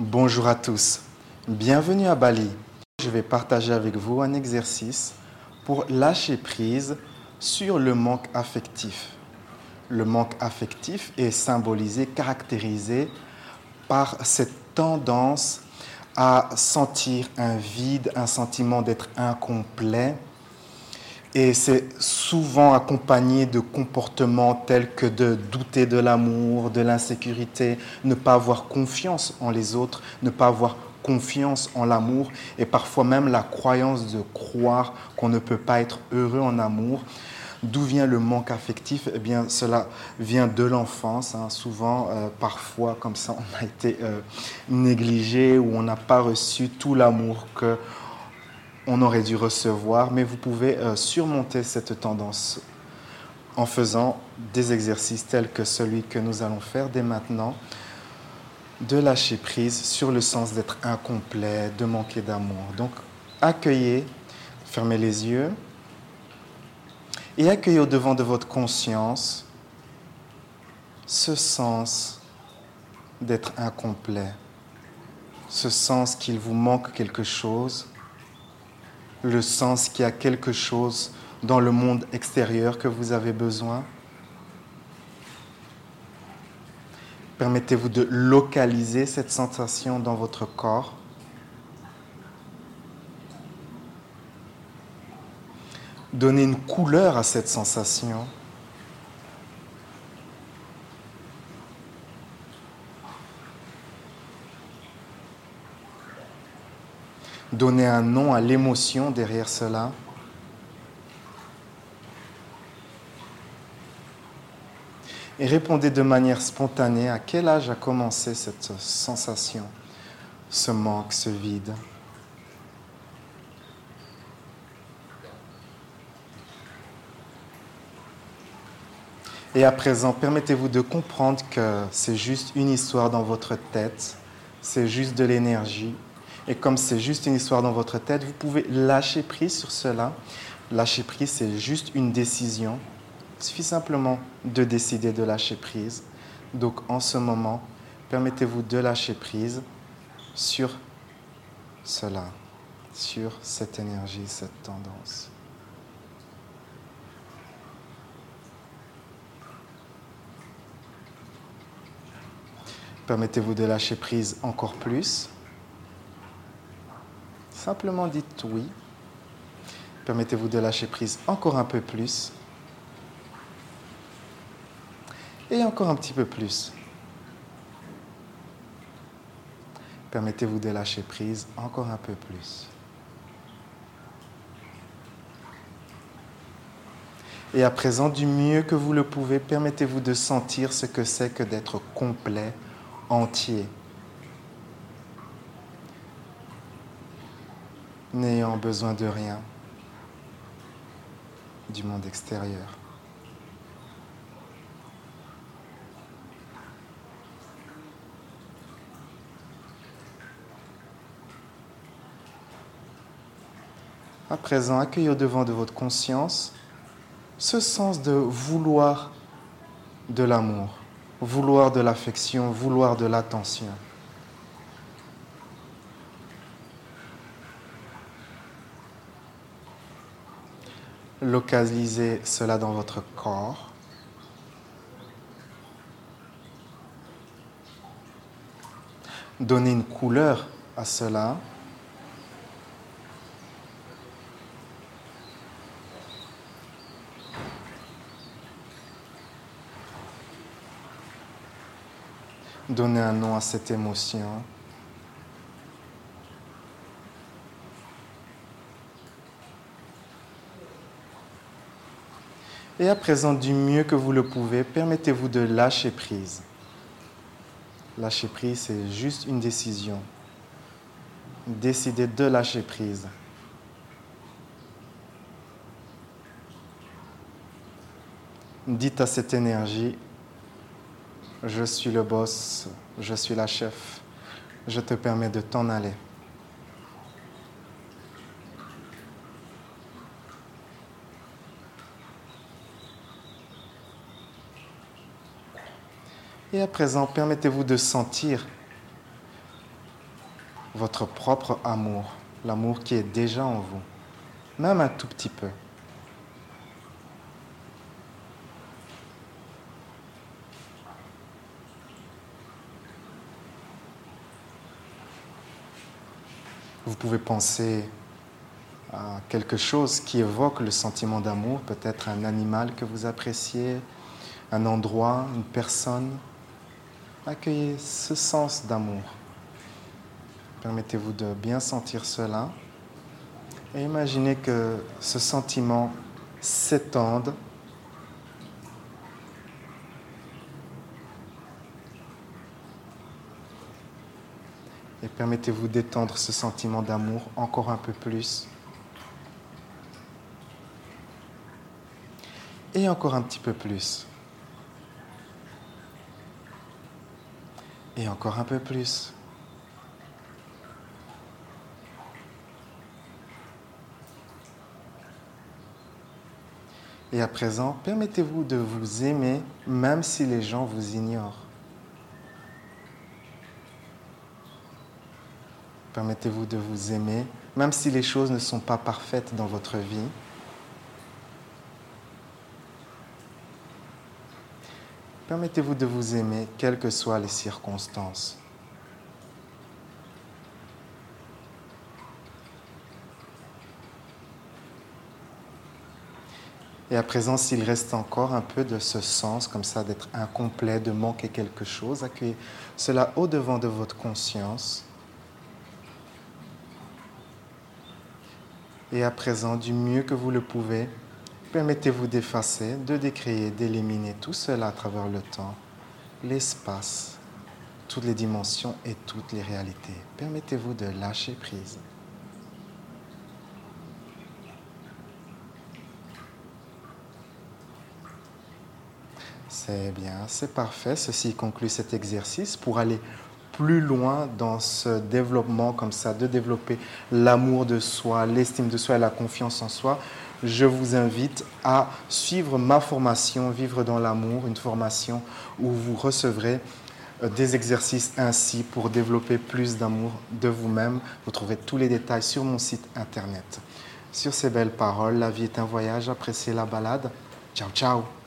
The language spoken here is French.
Bonjour à tous, bienvenue à Bali. Je vais partager avec vous un exercice pour lâcher prise sur le manque affectif. Le manque affectif est symbolisé, caractérisé par cette tendance à sentir un vide, un sentiment d'être incomplet. Et c'est souvent accompagné de comportements tels que de douter de l'amour, de l'insécurité, ne pas avoir confiance en les autres, ne pas avoir confiance en l'amour et parfois même la croyance de croire qu'on ne peut pas être heureux en amour. D'où vient le manque affectif? Eh bien, cela vient de l'enfance. Hein. Souvent, euh, parfois, comme ça, on a été euh, négligé ou on n'a pas reçu tout l'amour que on aurait dû recevoir. Mais vous pouvez euh, surmonter cette tendance en faisant des exercices tels que celui que nous allons faire dès maintenant, de lâcher prise sur le sens d'être incomplet, de manquer d'amour. Donc, accueillez, fermez les yeux et accueillez au devant de votre conscience ce sens d'être incomplet, ce sens qu'il vous manque quelque chose, le sens qu'il y a quelque chose dans le monde extérieur que vous avez besoin. Permettez-vous de localiser cette sensation dans votre corps. Donnez une couleur à cette sensation. Donnez un nom à l'émotion derrière cela. Et répondez de manière spontanée à quel âge a commencé cette sensation, ce manque, ce vide. Et à présent, permettez-vous de comprendre que c'est juste une histoire dans votre tête, c'est juste de l'énergie. Et comme c'est juste une histoire dans votre tête, vous pouvez lâcher prise sur cela. Lâcher prise, c'est juste une décision. Il suffit simplement de décider de lâcher prise. Donc en ce moment, permettez-vous de lâcher prise sur cela, sur cette énergie, cette tendance. Permettez-vous de lâcher prise encore plus. Simplement dites oui. Permettez-vous de lâcher prise encore un peu plus. Et encore un petit peu plus. Permettez-vous de lâcher prise encore un peu plus. Et à présent, du mieux que vous le pouvez, permettez-vous de sentir ce que c'est que d'être complet entier, n'ayant besoin de rien du monde extérieur. À présent, accueillez au devant de votre conscience ce sens de vouloir de l'amour vouloir de l'affection, vouloir de l'attention. Localisez cela dans votre corps. Donnez une couleur à cela. Donnez un nom à cette émotion. Et à présent, du mieux que vous le pouvez, permettez-vous de lâcher prise. Lâcher prise, c'est juste une décision. Décidez de lâcher prise. Dites à cette énergie, je suis le boss, je suis la chef, je te permets de t'en aller. Et à présent, permettez-vous de sentir votre propre amour, l'amour qui est déjà en vous, même un tout petit peu. Vous pouvez penser à quelque chose qui évoque le sentiment d'amour, peut-être un animal que vous appréciez, un endroit, une personne. Accueillez ce sens d'amour. Permettez-vous de bien sentir cela et imaginez que ce sentiment s'étende Et permettez-vous d'étendre ce sentiment d'amour encore un peu plus. Et encore un petit peu plus. Et encore un peu plus. Et à présent, permettez-vous de vous aimer même si les gens vous ignorent. Permettez-vous de vous aimer, même si les choses ne sont pas parfaites dans votre vie. Permettez-vous de vous aimer, quelles que soient les circonstances. Et à présent, s'il reste encore un peu de ce sens, comme ça, d'être incomplet, de manquer quelque chose, accueillez cela au devant de votre conscience. Et à présent, du mieux que vous le pouvez, permettez-vous d'effacer, de décréer, d'éliminer tout cela à travers le temps, l'espace, toutes les dimensions et toutes les réalités. Permettez-vous de lâcher prise. C'est bien, c'est parfait. Ceci conclut cet exercice pour aller plus loin dans ce développement comme ça, de développer l'amour de soi, l'estime de soi et la confiance en soi, je vous invite à suivre ma formation Vivre dans l'amour, une formation où vous recevrez euh, des exercices ainsi pour développer plus d'amour de vous-même. Vous trouverez tous les détails sur mon site internet. Sur ces belles paroles, la vie est un voyage, appréciez la balade. Ciao, ciao